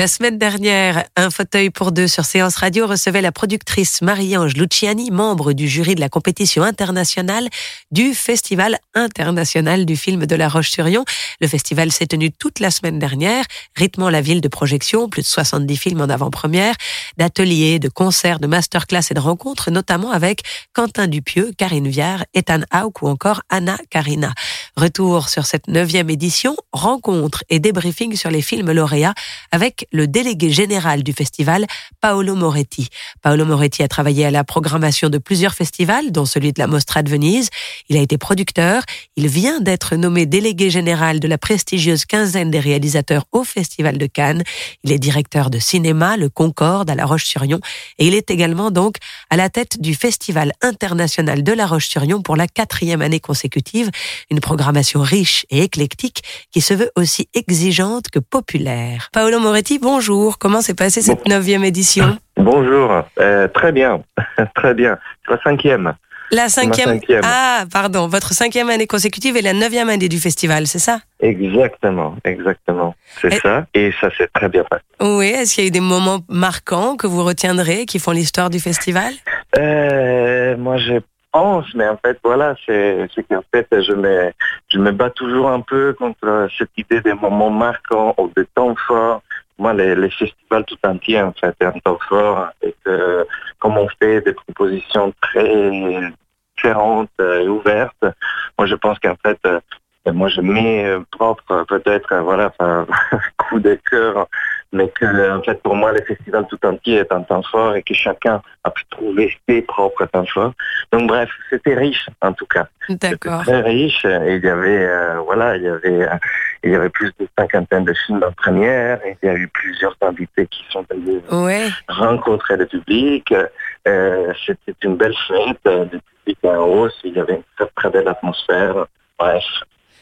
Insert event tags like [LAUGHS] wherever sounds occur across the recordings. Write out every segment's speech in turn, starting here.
La semaine dernière, un fauteuil pour deux sur Séance Radio recevait la productrice Marie-Ange Luciani, membre du jury de la compétition internationale du Festival international du film de La Roche-sur-Yon. Le festival s'est tenu toute la semaine dernière, rythmant la ville de projection, plus de 70 films en avant-première, d'ateliers, de concerts, de masterclass et de rencontres, notamment avec Quentin Dupieux, Karine Viard, Ethan Hauck ou encore Anna Karina. Retour sur cette neuvième édition, rencontres et débriefing sur les films lauréats avec le délégué général du festival, Paolo Moretti. Paolo Moretti a travaillé à la programmation de plusieurs festivals, dont celui de la Mostra de Venise. Il a été producteur. Il vient d'être nommé délégué général de la prestigieuse quinzaine des réalisateurs au Festival de Cannes. Il est directeur de cinéma, le Concorde, à La Roche-sur-Yon. Et il est également donc à la tête du Festival international de La Roche-sur-Yon pour la quatrième année consécutive. Une programmation riche et éclectique qui se veut aussi exigeante que populaire. Paolo Moretti, bonjour. Comment s'est passée cette neuvième édition [LAUGHS] Bonjour, euh, très bien, [LAUGHS] très bien. La cinquième. La cinquième. cinquième. Ah, pardon. Votre cinquième année consécutive et la neuvième année du festival, c'est ça Exactement, exactement. C'est Et- ça. Et ça s'est très bien passé. Oui. Est-ce qu'il y a eu des moments marquants que vous retiendrez, qui font l'histoire du festival Euh, moi, je pense, mais en fait, voilà, c'est c'est qu'en fait, je me, je me bats toujours un peu contre cette idée des moments marquants ou des temps forts. Moi, les, festivals tout entiers, en fait, un temps fort. Et que, comme on fait des propositions très différentes et ouvertes, moi, je pense qu'en fait, euh, moi, je mets euh, propre, euh, peut-être, euh, voilà, [LAUGHS] enfin, coup de cœur, mais que, en fait, pour moi, le festival tout entier est un temps fort et que chacun a pu trouver ses propres temps forts. Donc, bref, c'était riche, en tout cas. D'accord. très riche et il y avait, euh, voilà, il y avait, euh, il y avait plus de cinquantaine de films en première et il y a eu plusieurs invités qui sont venus Ouais. rencontrer le public. Euh, c'était une belle fête, euh, le public en hausse, il y avait une très, très belle atmosphère. Bref,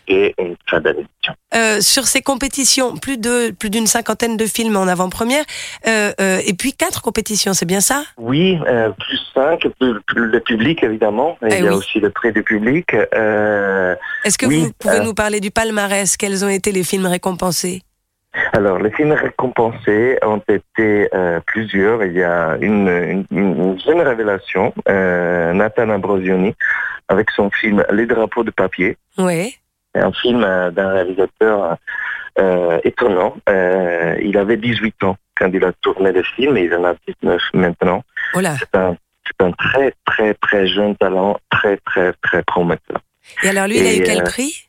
et une belle édition. Euh, sur ces compétitions, plus de plus d'une cinquantaine de films en avant-première, euh, euh, et puis quatre compétitions, c'est bien ça? Oui, plus cinq, plus, plus le public évidemment. Et Eh il y a oui. aussi le prix du public. Est-ce que Oui, vous pouvez nous parler du palmarès? Quels ont été les films récompensés? Alors, les films récompensés ont été euh, plusieurs. Il y a une, une, une jeune révélation, euh, Nathan Ambrosioni, avec son film Les drapeaux de papier. Oui. C'est un film euh, d'un réalisateur euh, étonnant. Euh, il avait 18 ans quand il a tourné le film et il en a 19 maintenant. Oh. C'est un, très, très, très jeune talent, très, très, très prometteur. Et alors lui, il a eu quel prix?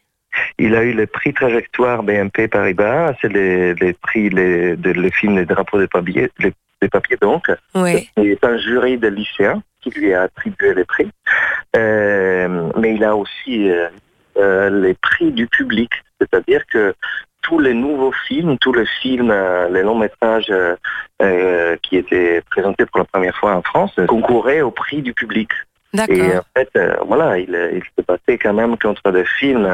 Il a eu le prix Trajectoire BNP Paribas, c'est les, les prix les, de le film Les drapeaux de papier, les, des papiers donc. Oui. C'est un jury de lycéens qui lui a attribué les prix. Euh, mais il a aussi euh, euh, les prix du public, c'est-à-dire que tous les nouveaux films, tous les films, euh, les longs métrages euh, qui étaient présentés pour la première fois en France concouraient au prix du public. Et en fait, voilà, il, il se battait quand même contre des films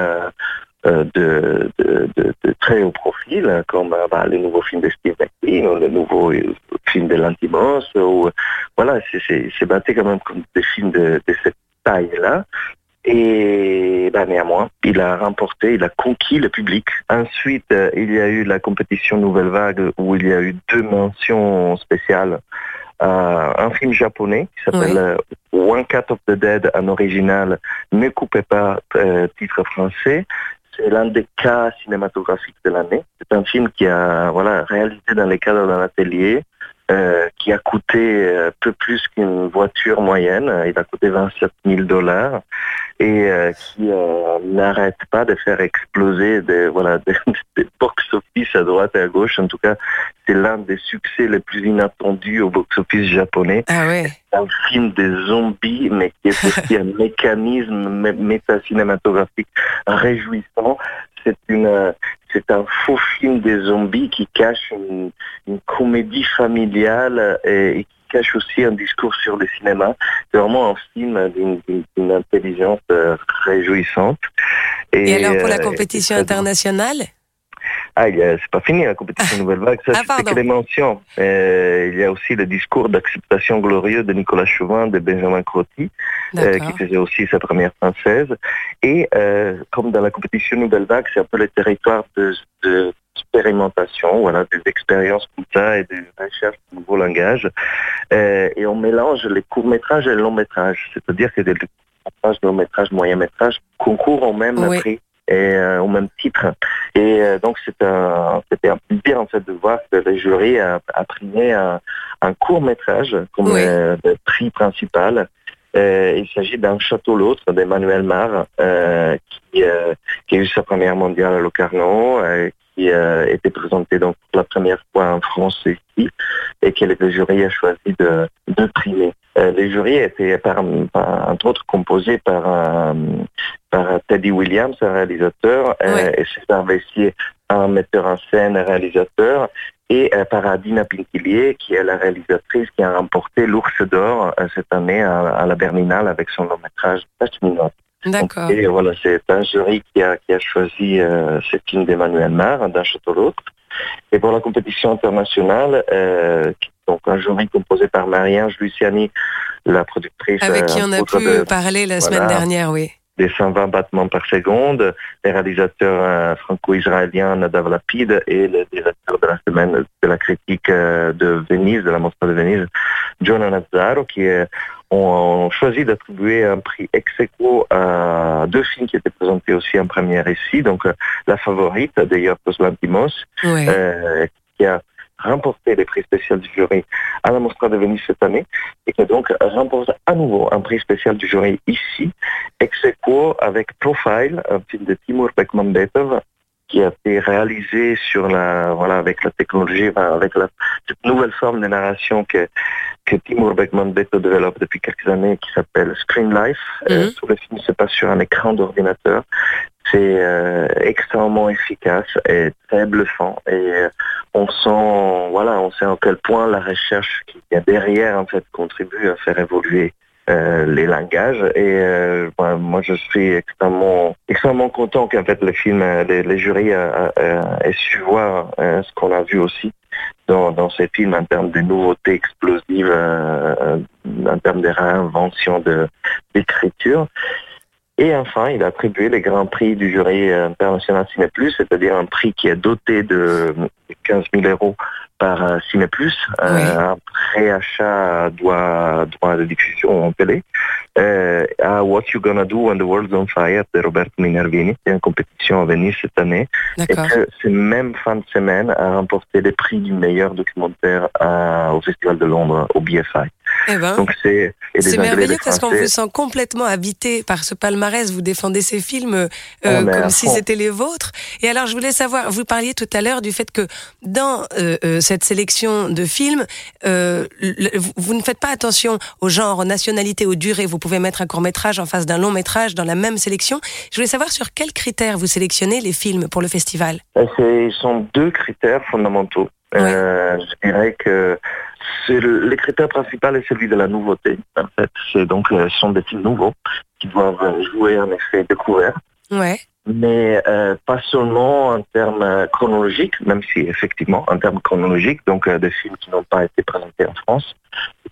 de, de, de, de très haut profil, comme bah, les nouveaux films de Steve McQueen ou le nouveau film de Lantimos. Ou, voilà, c'est- battu quand même contre des films de, de cette taille-là. Et bah, néanmoins, il a remporté, il a conquis le public. Ensuite, euh, il y a eu la compétition Nouvelle Vague où il y a eu deux mentions spéciales. Euh, un film japonais qui s'appelle Oui. euh, One Cut of the Dead en original, Ne coupez pas, euh, titre français. C'est l'un des cas cinématographiques de l'année. C'est un film qui a voilà réalisé dans le cadre d'un atelier, euh, qui a coûté euh, peu plus qu'une voiture moyenne. Il a coûté 27 000 dollars et euh, qui euh, n'arrête pas de faire exploser des voilà [LAUGHS] des, des box office à droite et à gauche. En tout cas, c'est l'un des succès les plus inattendus au box-office japonais. Ah ouais. C'est un film des zombies, mais qui est aussi [LAUGHS] un mécanisme mé- métacinématographique réjouissant. C'est une, euh, c'est un faux film des zombies qui cache une, une comédie familiale et, et qui cache aussi un discours sur le cinéma. C'est vraiment un film d'une, intelligence euh, réjouissante. Et alors pour la euh, compétition internationale ah, c'est pas fini la compétition [LAUGHS] Nouvelle Vague, ça Ah, c'était que des mentions. Euh, il y a aussi le discours d'acceptation glorieux de Nicolas Chauvin, de Benjamin Crotti, euh, qui faisait aussi sa première française. Et euh, comme dans la compétition Nouvelle Vague, c'est un peu le territoire de, de expérimentation, voilà, des expériences comme ça et de recherche de nouveaux langages. Euh, et on mélange les courts-métrages et les longs-métrages. C'est-à-dire que des courts-métrages, longs-métrages, moyens-métrages concourent au même Oui. prix et euh, au même titre. Et euh, donc c'est un, c'était un plaisir en fait de voir que le jury a, a primé un, un court métrage comme Oui. euh, le prix principal. Euh, il s'agit d'un château l'autre d'Emmanuel Mar euh, qui, euh, qui a eu sa première mondiale à Locarno, euh, qui euh, était présenté donc pour la première fois en France ici et que le jury a choisi de, de primer. Euh, le jury était par, par- entre autres composé par, euh, par Teddy Williams, un réalisateur, euh, Ouais. et César Vessier, un metteur en scène, un réalisateur, et euh, par Adina Pinquilier, qui est la réalisatrice qui a remporté l'Ours d'Or euh, cette année à, à la Berlinale avec son long métrage Pacheminois. D'accord. Et voilà, c'est un jury qui a, qui a choisi euh, ce film d'Emmanuel Mar, d'un château l'autre. Et pour la compétition internationale, euh, donc un jury composé par Marie-Ange Luciani, la productrice Avec qui on a pu de- parler la voilà. semaine dernière, oui. Des 120 battements par seconde, les réalisateurs euh, franco-israéliens Nadav Lapid et le directeur de la semaine de la critique euh, de Venise, de la Mostra de Venise, John Nazzaro, qui euh, ont choisi d'attribuer un prix ex aequo à deux films qui étaient présentés aussi en première ici, donc La Favorite de Yorgos Lantimos, qui a remporté les prix spéciaux du jury à la Mostra de Venise cette année et qui donc remporte à nouveau un prix spécial du jury ici, ex aequo avec Profile, un film de Timur Bekmambetov qui a été réalisé sur la voilà avec la technologie avec la cette nouvelle forme de narration que que Timur Bekmambetov développe depuis quelques années qui s'appelle Screen Life. Euh, Mhm. tout le film se passe sur un écran d'ordinateur. C'est euh, extrêmement efficace et très bluffant. Et euh, on sent voilà on sait à quel point la recherche qu'il y a derrière en fait contribue à faire évoluer euh, les langages. Et euh, ben, moi je suis extrêmement extrêmement content qu'en fait le film euh, les, jurys euh, aient su voir ce qu'on a vu aussi dans, dans ces films en termes de nouveautés explosives euh, en termes de réinvention de d'écriture et enfin, il a attribué les grands prix du jury euh, international Ciné Plus, c'est-à-dire un prix qui est doté de 15 000 euros par euh, Ciné Plus, euh, un préachat droit, droit de diffusion en télé, euh, à What You Gonna Do When the World's on Fire de Roberto Minervini, qui est une compétition à Venise cette année, et que ce même fin de semaine a remporté les prix du meilleur documentaire à- au Festival de Londres, au BFI. Eh ben. Donc c'est C'est merveilleux parce qu'on vous sent complètement habité par ce palmarès. Vous défendez ces films euh, comme si c'était les vôtres. Et alors, je voulais savoir, vous parliez tout à l'heure du fait que dans euh, euh, cette sélection de films, euh, le- vous- ne faites pas attention au genre, aux nationalités, aux durées. Vous pouvez mettre un court métrage en face d'un long métrage dans la même sélection. Je voulais savoir sur quels critères vous sélectionnez les films pour le festival. C'est- Ils sont deux critères fondamentaux. Euh, je dirais que le, le critère principal est celui de la nouveauté. En fait, c'est donc euh, ce sont des films nouveaux qui doivent euh, jouer un effet découvert, Ouais. mais euh, pas seulement en termes chronologiques, même si effectivement en termes chronologiques, donc euh, des films qui n'ont pas été présentés en France,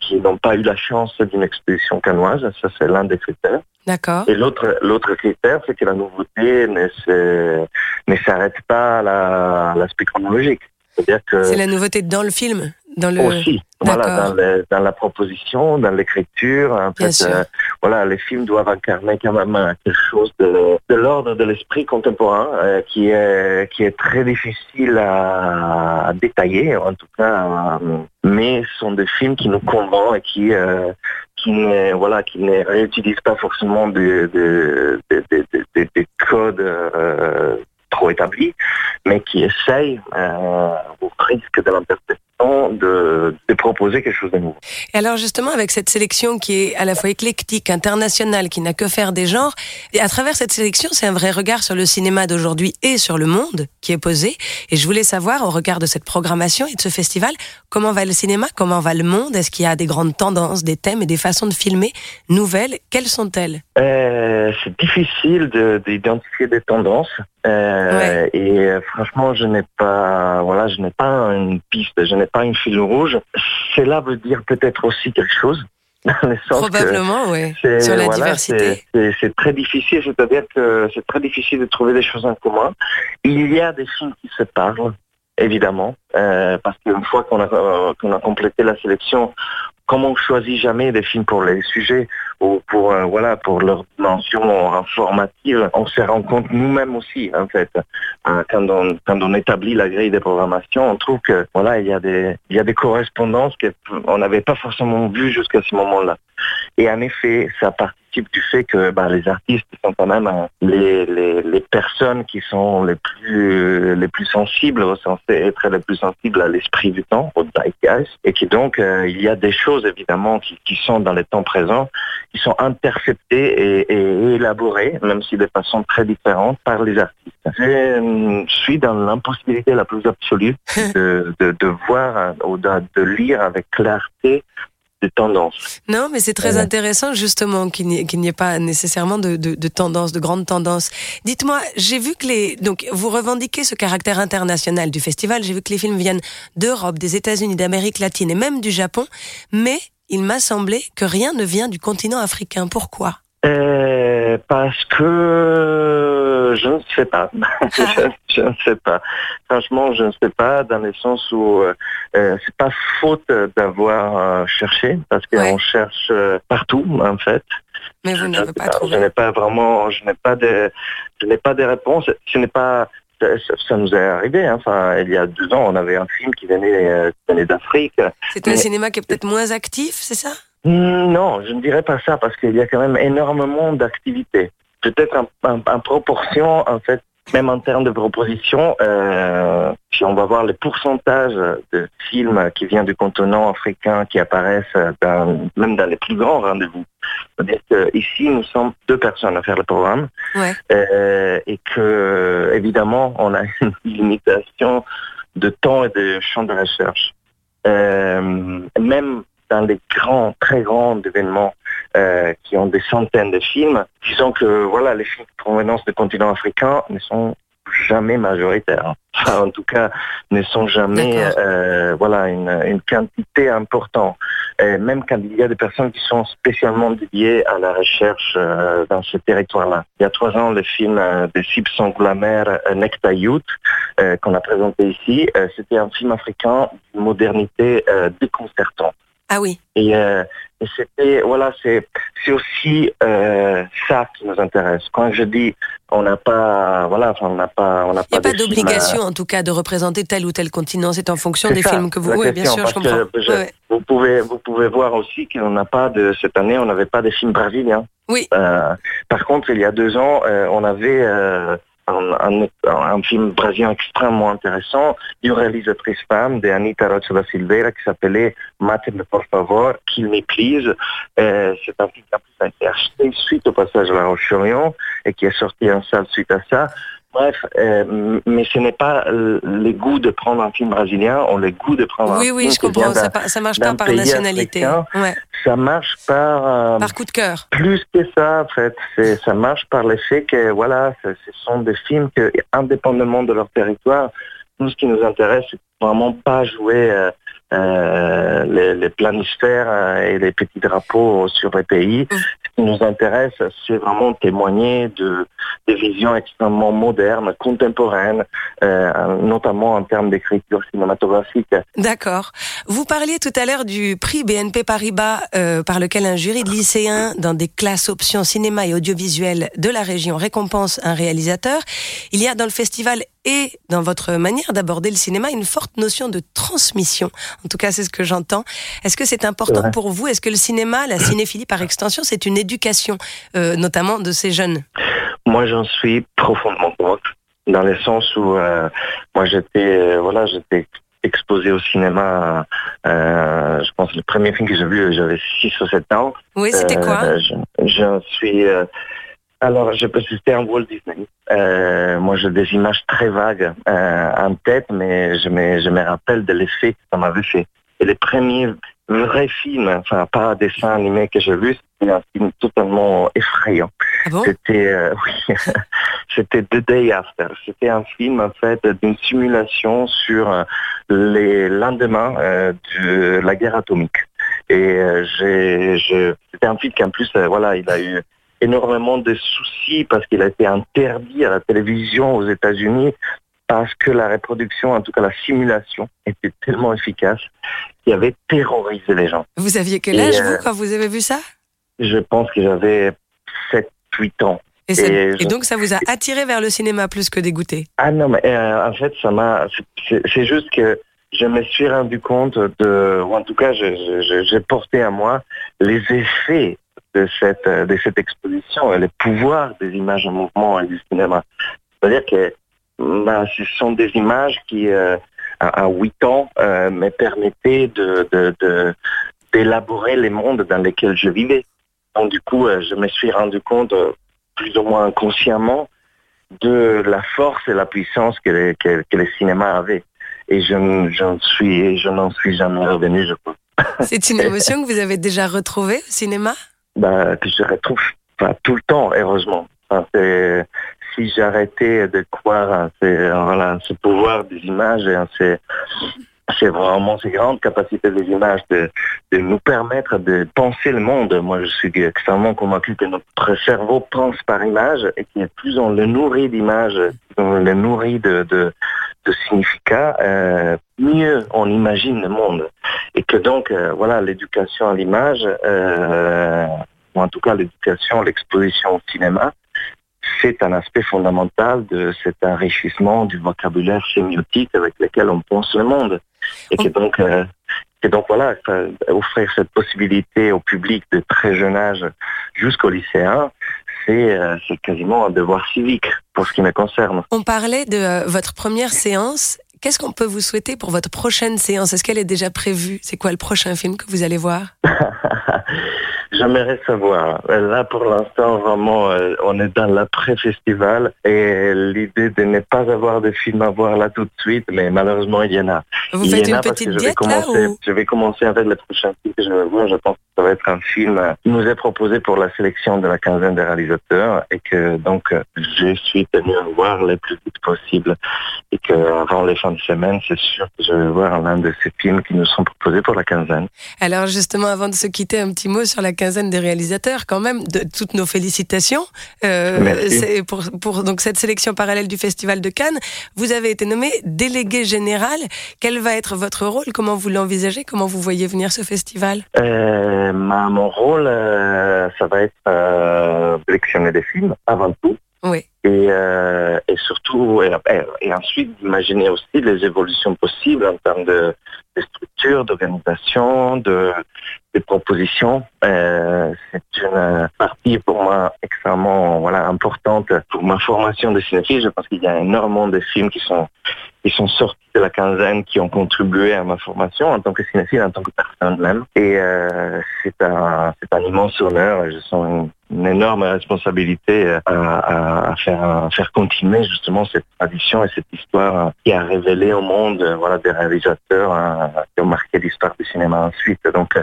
qui n'ont pas eu la chance d'une exposition canoise, ça c'est l'un des critères. D'accord. Et l'autre, l'autre critère, c'est que la nouveauté ne, se, ne s'arrête pas à la- à l'aspect chronologique. C'est-à-dire que C'est la nouveauté dans le film, dans le. aussi, voilà, dans, le- dans la proposition, dans l'écriture, en Bien fait, euh, voilà, les films doivent incarner quand même quelque chose de, de l'ordre de l'esprit contemporain euh, qui est qui est très difficile à, à détailler, en tout cas, euh, mais sont des films qui nous convainquent et qui qui ne voilà qui ne réutilisent pas forcément des des des- des- des- des codes trop établis, mais qui essayent, au risque de l'imperfection, de, de proposer quelque chose de nouveau. Et alors justement, avec cette sélection qui est à la fois éclectique, internationale, qui n'a que faire des genres, et à travers cette sélection, c'est un vrai regard sur le cinéma d'aujourd'hui et sur le monde qui est posé. Et je voulais savoir, au regard de cette programmation et de ce festival, comment va le cinéma, comment va le monde? Est-ce qu'il y a des grandes tendances, des thèmes et des façons de filmer nouvelles? Quelles sont-elles? Euh, c'est difficile de- d'identifier des tendances. Euh, Et euh, franchement, je n'ai pas, voilà, je n'ai pas une piste, je pas une fil rouge. Cela veut dire peut-être aussi quelque chose, [LAUGHS] dans le sens que Probablement, oui. c'est- Sur la voilà, diversité. c'est- très difficile, c'est-à-dire que c'est très difficile de trouver des choses en commun. Il y a des films qui se parlent, évidemment, euh, parce qu'une fois qu'on a, euh, a complété la sélection, comme on choisit jamais des films pour les sujets ou pour euh, voilà pour leur dimension informative, on se rend compte nous-mêmes aussi en fait euh, quand on quand on établit la grille de programmation, on trouve que voilà il y a des il y a des correspondances qu'on n'avait pas forcément vues jusqu'à ce moment-là. Et en effet, ça du fait que bah, les artistes sont quand même euh, les, les, les personnes qui sont les plus les plus sensibles, censées être les plus sensibles à l'esprit du temps, au zeitgeist, et qui donc euh, il y a des choses évidemment qui, qui sont dans les temps présents, qui sont interceptées et, et élaborées, même si de façon très différente, par les artistes. Je euh, suis dans l'impossibilité la plus absolue [LAUGHS] de, de, de voir ou de, de lire avec clarté Non, mais c'est très Ouais. intéressant justement qu'il n'y ait, pas nécessairement de, de, de tendance, de grandes tendances. Dites-moi, j'ai vu que les donc vous revendiquez ce caractère international du festival. J'ai vu que les films viennent d'Europe, des États-Unis, d'Amérique latine et même du Japon, mais il m'a semblé que rien ne vient du continent africain. Pourquoi? Euh, parce que je ne sais pas. [LAUGHS] je, je ne sais pas. Franchement, je ne sais pas dans le sens où euh, euh, c'est pas faute d'avoir euh, cherché parce qu'on Ouais. cherche euh, partout en fait. Mais vous Je- n'avez pas Je n'ai pas vraiment, je n'ai pas de, je n'ai pas de réponse. Ce n'est pas, ça, nous est arrivé. hein. Enfin, il y a deux ans, on avait un film qui venait, euh, venait d'Afrique. C'est un cinéma qui est peut-être moins actif, c'est ça? Non, je ne dirais pas ça parce qu'il y a quand même énormément d'activités. Peut-être en, en- en proportion, en fait, même en termes de propositions, euh, si on va voir les pourcentages de films qui viennent du continent africain qui apparaissent dans, même dans les plus grands rendez-vous. Qu'ici, nous sommes deux personnes à faire le programme Ouais. euh, et que, évidemment, on a [LAUGHS] une limitation de temps et de champ de recherche. Euh, même dans les grands, très grands événements euh, qui ont des centaines de films, disons que voilà, les films de provenance du continent africain ne sont jamais majoritaires. Enfin, en tout cas, ne sont jamais euh, voilà une, une quantité importante. Et même quand il y a des personnes qui sont spécialement dédiées à la recherche euh, dans ce territoire-là. Il y a trois ans, le film euh, de Sib Sangulamer, euh, Necta Youth, euh, qu'on a présenté ici, c'était un film africain d'une modernité déconcertante. Ah oui. Et, euh, et c'était voilà, c'est c'est aussi euh, ça qui nous intéresse. Quand je dis on n'a pas voilà, on n'a pas on n'a Il n'y a pas, pas d'obligation, en tout cas, de représenter tel ou tel continent. C'est en fonction des ça, films que vous. Oui, bien sûr, je comprends. je- Ouais. Vous pouvez vous pouvez voir aussi qu'on n'a pas de cette année, on n'avait pas de films brésiliens. Oui. Euh, par contre, il y a deux ans, euh, on avait euh, un, film brésilien extrêmement intéressant d'une réalisatrice femme, de Anita Rocha da Silveira, qui s'appelait Mateme por favor, Me Please. Euh, c'est un film qui a été acheté suite au passage à la Roche-Orion et qui est sorti en salle suite à ça. Bref, euh, mais ce n'est pas euh, le goût de prendre un film brésilien, on le goût de prendre Oui, un oui, film je qui vient comprends. Ça, marche pas par nationalité. Ouais, ça marche par, euh, par coup de cœur. plus que ça, en fait. Ça marche par le fait que, voilà, ce, ce sont des films que, indépendamment de leur territoire, nous, ce qui nous intéresse, c'est vraiment pas jouer euh, les, les planisphères euh, et les petits drapeaux sur les pays. Mm. Ce qui nous intéresse, c'est vraiment témoigner de des visions extrêmement modernes, contemporaines, euh, notamment en termes d'écriture cinématographique. D'accord. Vous parliez tout à l'heure du prix BNP Paribas euh, par lequel un jury de lycéens dans des classes options cinéma et audiovisuel de la région récompense un réalisateur. Il y a dans le festival et dans votre manière d'aborder le cinéma une forte notion de transmission. En tout cas, c'est ce que j'entends. Est-ce que c'est important pour vous? Est-ce que le cinéma, la cinéphilie par extension, c'est une éducation, euh, notamment de ces jeunes? Moi, j'en suis profondément convaincu. dans le sens où euh, moi j'étais, voilà, j'étais exposé au cinéma. je pense le premier film que j'ai vu, j'avais 6 ou 7 ans. Oui, c'était quoi? Je, je, suis alors, je peux citer un Walt Disney. Euh, moi, j'ai des images très vagues euh, en tête, mais je me, je me rappelle de l'effet que ça m'avait fait. Et les premiers vrais films, enfin, pas un dessin animé que j'ai vu, c'était un film totalement effrayant. Ah bon? C'était, euh, [LAUGHS] oui, c'était The Day After. C'était un film, en fait, d'une simulation sur les lendemains de la guerre atomique. Et j'ai, c'était un film qui, en plus, voilà, il a eu énormément de soucis parce qu'il a été interdit à la télévision aux États-Unis parce que la reproduction, en tout cas la simulation, était tellement efficace qu'il avait terrorisé les gens. Vous aviez quel âge, vous, euh, quand vous avez vu ça? Je pense que j'avais 7-8 ans. Et, donc ça vous a attiré vers le cinéma plus que dégoûté? Ah non, mais euh, en fait, ça m'a. C'est juste que je me suis rendu compte de, ou en tout cas, j'ai porté à moi les effets de cette, euh, de cette exposition et le pouvoir des images en mouvement et du cinéma. C'est-à-dire que bah, ce sont des images qui, euh, à, 8 ans, euh, me permettaient de, d'élaborer les mondes dans lesquels je vivais. Donc du coup, je me suis rendu compte, plus ou moins inconsciemment, de la force et la puissance que, que, que le cinéma avait. Et je, j'en suis, je n'en suis jamais revenu, je crois. C'est une émotion que vous avez déjà retrouvée au cinéma? Bah, que je retrouve pas tout le temps, heureusement. Enfin, si j'arrêtais de croire voilà, ce pouvoir des images, c'est c'est vraiment ces grandes capacités des images de, nous permettre de penser le monde. Moi, je suis extrêmement convaincu que notre cerveau pense par image et que plus on le nourrit d'images, on le nourrit de, de, de significats, euh, mieux on imagine le monde. Et que donc, euh, voilà, l'éducation à l'image, euh, ou en tout cas l'éducation, l'exposition au cinéma, c'est un aspect fondamental de cet enrichissement du vocabulaire sémiotique avec lequel on pense le monde. Et que donc, euh, et donc voilà, offrir cette possibilité au public de très jeune âge jusqu'au lycéen, c'est euh, quasiment un devoir civique pour ce qui me concerne. On parlait de euh, votre première séance. Qu'est-ce qu'on peut vous souhaiter pour votre prochaine séance? Est-ce qu'elle est déjà prévue? C'est quoi le prochain film que vous allez voir? [LAUGHS] J'aimerais savoir. Là, pour l'instant, vraiment, euh, on est dans l'après-festival et l'idée de ne pas avoir de film à voir là tout de suite, mais malheureusement, il y en a. Vous faites une petite diète là ou... Je vais commencer avec le prochain film que je vais voir. Je pense que ça va être un film qui nous est proposé pour la sélection de la quinzaine de réalisateurs et que donc je suis tenu à voir le plus vite possible et qu'avant les fins de semaine, c'est sûr que je vais voir l'un de ces films qui nous sont proposés pour la quinzaine. Alors justement, avant de se quitter, un petit mot sur la quinzaine des réalisateurs, quand même, de toutes nos félicitations. Euh, pour, pour donc cette sélection parallèle du Festival de Cannes. Vous avez été nommé délégué général. Quel va être votre rôle? Comment vous l'envisagez? Comment vous voyez venir ce festival? Euh, Mon rôle, euh, ça va être sélectionner des films avant tout. Oui. Et, euh, et surtout, et, et ensuite d'imaginer aussi les évolutions possibles en termes de, de structure, d'organisation, de, propositions. Euh, c'est une partie pour moi extrêmement voilà importante pour ma formation de cinéphile. Je pense qu'il y a énormément de films qui sont qui sont sortis de la quinzaine qui ont contribué à ma formation en tant que cinéphile, en tant que personne même. Et euh, c'est un un immense honneur. Je sens une énorme responsabilité euh, à, à, faire, à faire continuer justement cette tradition et cette histoire euh, qui a révélé au monde euh, voilà, des réalisateurs qui ont marqué l'histoire du cinéma ensuite. Donc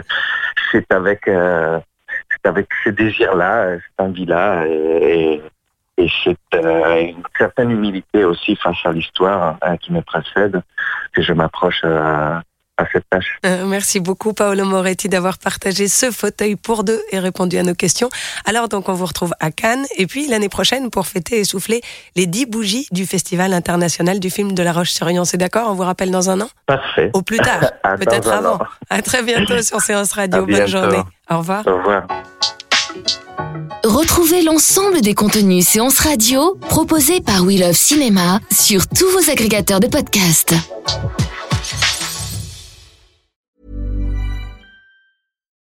c'est avec, c'est avec ce désir-là, cette envie-là et, et une certaine humilité aussi face à l'histoire qui me précède que je m'approche cette tâche. Euh, merci beaucoup Paolo Moretti d'avoir partagé ce fauteuil pour deux et répondu à nos questions. Alors donc on vous retrouve à Cannes et puis l'année prochaine pour fêter et souffler les dix bougies du Festival international du film de La Roche-sur-Yon. C'est d'accord? On vous rappelle dans un an? Parfait. Au plus tard, [LAUGHS] peut-être avant. À très bientôt sur Séance Radio. Bonne journée. Au revoir. Au revoir. Retrouvez l'ensemble des contenus séances radio proposés par We Love Cinéma sur tous vos agrégateurs de podcasts.